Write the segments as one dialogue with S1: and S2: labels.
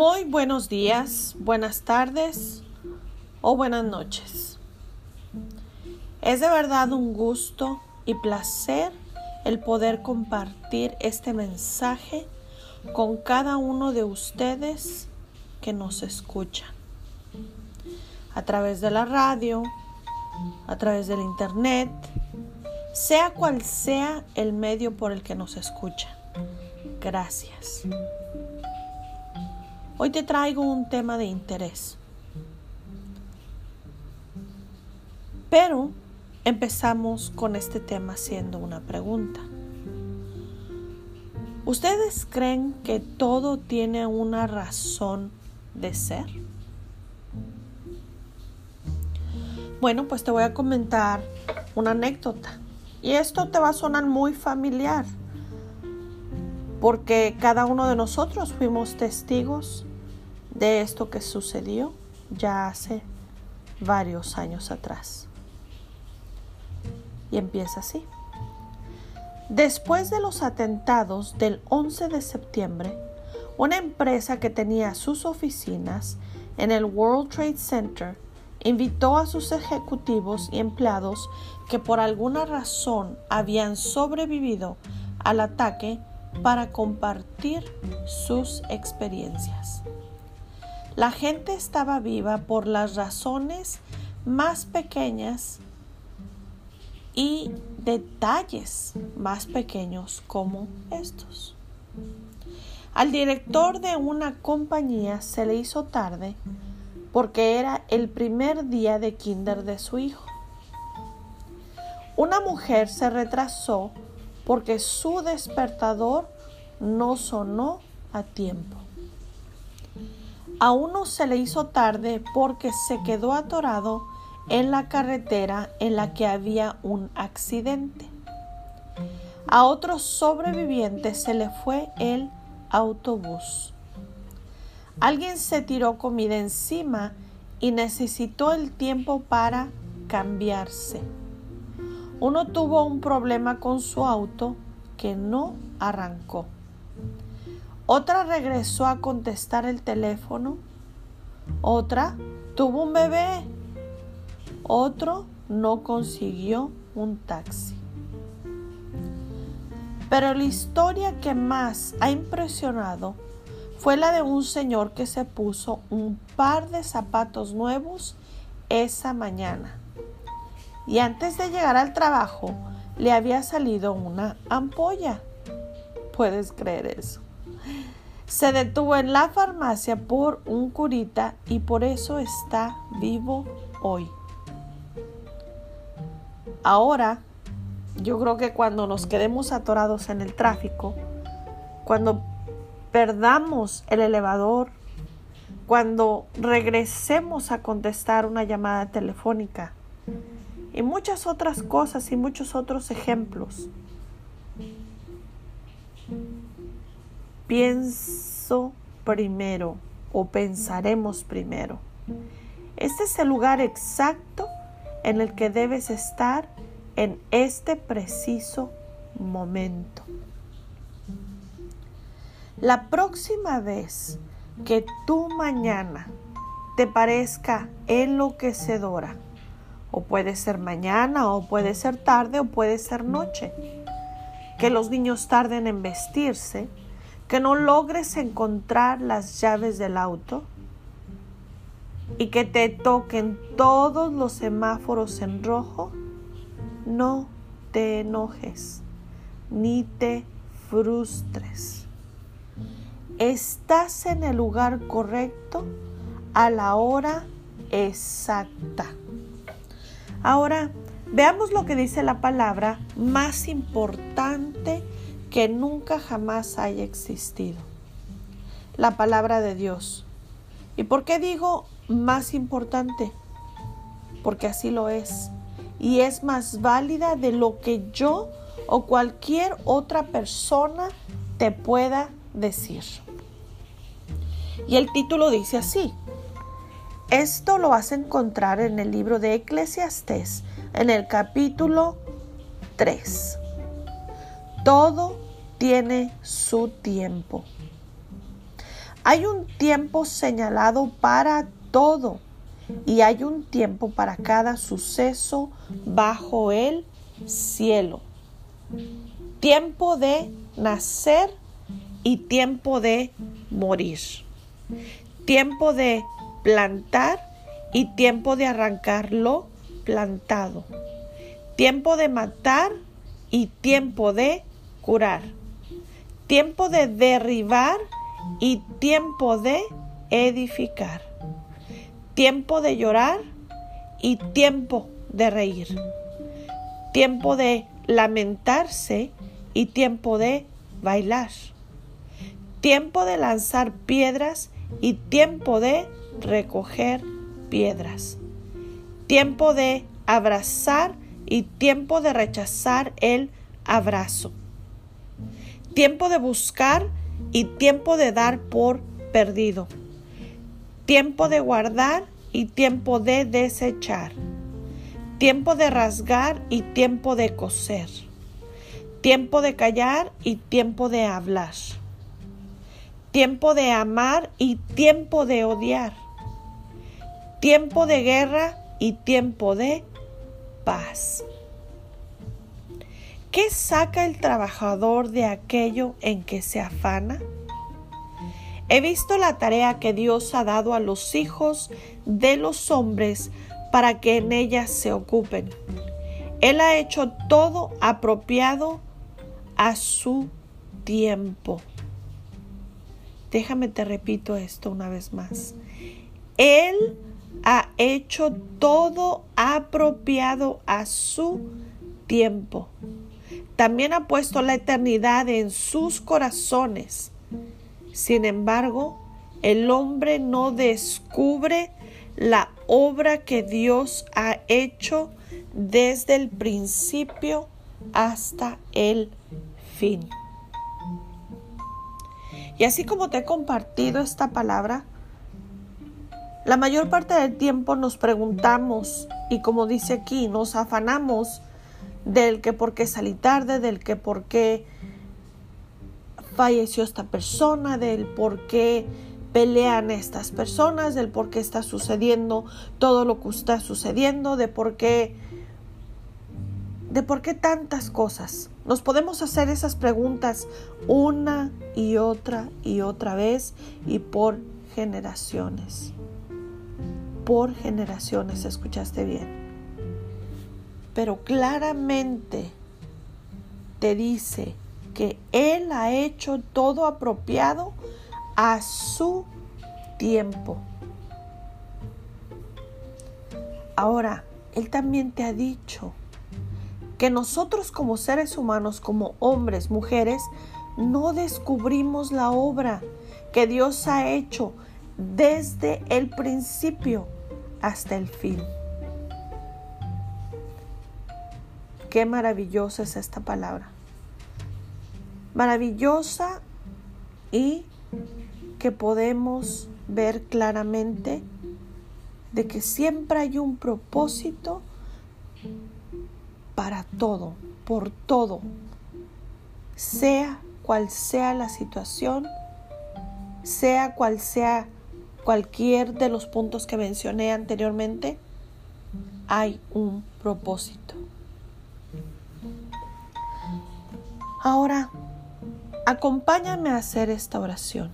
S1: Muy buenos días, buenas tardes o buenas noches. Es de verdad un gusto y placer el poder compartir este mensaje con cada uno de ustedes que nos escuchan. A través de la radio, a través del internet, sea cual sea el medio por el que nos escuchan. Gracias. Hoy te traigo un tema de interés. Pero empezamos con este tema haciendo una pregunta. ¿Ustedes creen que todo tiene una razón de ser? Bueno, pues te voy a comentar una anécdota. Y esto te va a sonar muy familiar, porque cada uno de nosotros fuimos testigos de esto que sucedió ya hace varios años atrás. Y empieza así. Después de los atentados del 11 de septiembre, una empresa que tenía sus oficinas en el World Trade Center invitó a sus ejecutivos y empleados que por alguna razón habían sobrevivido al ataque para compartir sus experiencias. La gente estaba viva por las razones más pequeñas y detalles más pequeños como estos. Al director de una compañía se le hizo tarde porque era el primer día de kinder de su hijo. Una mujer se retrasó porque su despertador no sonó a tiempo. A uno se le hizo tarde porque se quedó atorado en la carretera en la que había un accidente. A otros sobrevivientes se le fue el autobús. Alguien se tiró comida encima y necesitó el tiempo para cambiarse. Uno tuvo un problema con su auto que no arrancó. Otra regresó a contestar el teléfono. Otra tuvo un bebé. Otro no consiguió un taxi. Pero la historia que más ha impresionado fue la de un señor que se puso un par de zapatos nuevos esa mañana. Y antes de llegar al trabajo le había salido una ampolla. ¿Puedes creer eso? Se detuvo en la farmacia por un curita y por eso está vivo hoy. Ahora, yo creo que cuando nos quedemos atorados en el tráfico, cuando perdamos el elevador, cuando regresemos a contestar una llamada telefónica y muchas otras cosas y muchos otros ejemplos, pienso primero o pensaremos primero. Este es el lugar exacto en el que debes estar en este preciso momento. La próxima vez que tu mañana te parezca enloquecedora, o puede ser mañana, o puede ser tarde, o puede ser noche, que los niños tarden en vestirse, que no logres encontrar las llaves del auto y que te toquen todos los semáforos en rojo, no te enojes ni te frustres. Estás en el lugar correcto a la hora exacta. Ahora, veamos lo que dice la palabra más importante que nunca jamás haya existido. La palabra de Dios. ¿Y por qué digo más importante? Porque así lo es. Y es más válida de lo que yo o cualquier otra persona te pueda decir. Y el título dice así. Esto lo vas a encontrar en el libro de Eclesiastés, en el capítulo 3. Todo tiene su tiempo. Hay un tiempo señalado para todo y hay un tiempo para cada suceso bajo el cielo. Tiempo de nacer y tiempo de morir. Tiempo de plantar y tiempo de arrancarlo plantado. Tiempo de matar y tiempo de curar. Tiempo de derribar y tiempo de edificar. Tiempo de llorar y tiempo de reír. Tiempo de lamentarse y tiempo de bailar. Tiempo de lanzar piedras y tiempo de recoger piedras. Tiempo de abrazar y tiempo de rechazar el abrazo. Tiempo de buscar y tiempo de dar por perdido. Tiempo de guardar y tiempo de desechar. Tiempo de rasgar y tiempo de coser. Tiempo de callar y tiempo de hablar. Tiempo de amar y tiempo de odiar. Tiempo de guerra y tiempo de paz. ¿Qué saca el trabajador de aquello en que se afana? He visto la tarea que Dios ha dado a los hijos de los hombres para que en ella se ocupen. Él ha hecho todo apropiado a su tiempo. Déjame te repito esto una vez más. Él ha hecho todo apropiado a su tiempo. También ha puesto la eternidad en sus corazones. Sin embargo, el hombre no descubre la obra que Dios ha hecho desde el principio hasta el fin. Y así como te he compartido esta palabra, la mayor parte del tiempo nos preguntamos y como dice aquí, nos afanamos del que por qué salí tarde, del que por qué falleció esta persona, del por qué pelean estas personas, del por qué está sucediendo todo lo que está sucediendo, de por qué de por qué tantas cosas. Nos podemos hacer esas preguntas una y otra y otra vez y por generaciones por generaciones, escuchaste bien. Pero claramente te dice que Él ha hecho todo apropiado a su tiempo. Ahora, Él también te ha dicho que nosotros como seres humanos, como hombres, mujeres, no descubrimos la obra que Dios ha hecho desde el principio hasta el fin. Qué maravillosa es esta palabra. Maravillosa y que podemos ver claramente de que siempre hay un propósito para todo, por todo, sea cual sea la situación, sea cual sea cualquier de los puntos que mencioné anteriormente, hay un propósito. Ahora, acompáñame a hacer esta oración.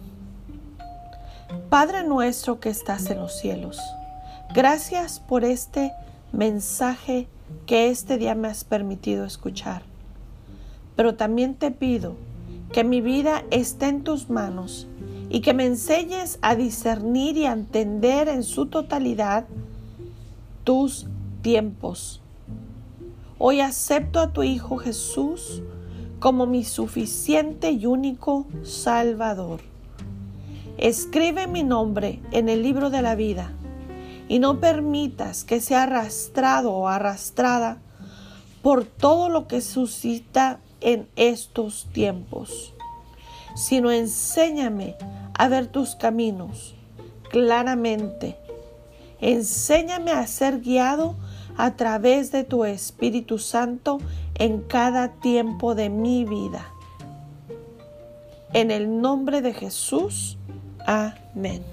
S1: Padre nuestro que estás en los cielos, gracias por este mensaje que este día me has permitido escuchar. Pero también te pido que mi vida esté en tus manos y que me enseñes a discernir y a entender en su totalidad tus tiempos. Hoy acepto a tu Hijo Jesús como mi suficiente y único Salvador. Escribe mi nombre en el libro de la vida y no permitas que sea arrastrado o arrastrada por todo lo que suscita en estos tiempos sino enséñame a ver tus caminos claramente. Enséñame a ser guiado a través de tu Espíritu Santo en cada tiempo de mi vida. En el nombre de Jesús. Amén.